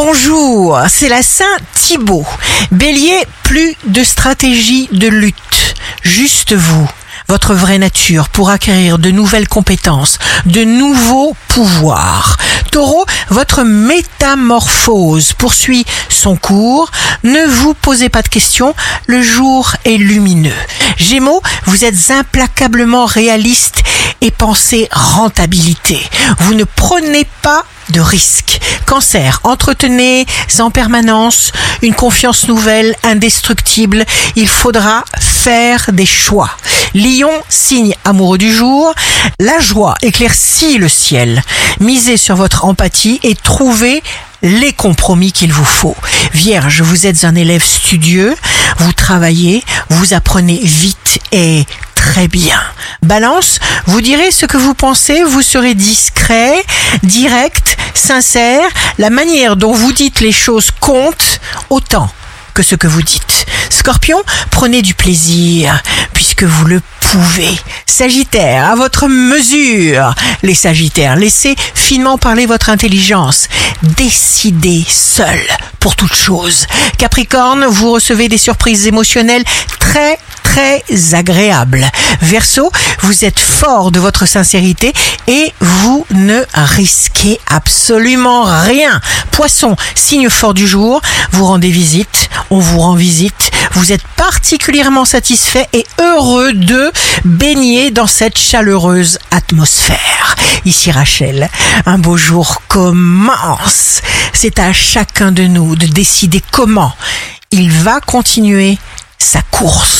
Bonjour, c'est la Saint Thibault. Bélier, plus de stratégie de lutte, juste vous votre vraie nature pour acquérir de nouvelles compétences, de nouveaux pouvoirs. Taureau, votre métamorphose poursuit son cours. Ne vous posez pas de questions, le jour est lumineux. Gémeaux, vous êtes implacablement réaliste et pensez rentabilité. Vous ne prenez pas de risques. Cancer, entretenez en permanence une confiance nouvelle, indestructible. Il faudra faire des choix. Lion, signe amoureux du jour, la joie éclaircit le ciel. Misez sur votre empathie et trouvez les compromis qu'il vous faut. Vierge, vous êtes un élève studieux, vous travaillez, vous apprenez vite et très bien. Balance, vous direz ce que vous pensez, vous serez discret, direct, sincère. La manière dont vous dites les choses compte autant que ce que vous dites. Scorpion, prenez du plaisir puisque vous le pouvez? Sagittaire, à votre mesure. Les Sagittaires, laissez finement parler votre intelligence. Décidez seul pour toute chose. Capricorne, vous recevez des surprises émotionnelles très très agréables. Verseau, vous êtes fort de votre sincérité et vous ne risquez absolument rien. Poisson, signe fort du jour, vous rendez visite, on vous rend visite, vous êtes particulièrement satisfait et heureux de baigner dans cette chaleureuse atmosphère. Ici Rachel, un beau jour commence. C'est à chacun de nous de décider comment il va continuer sa course.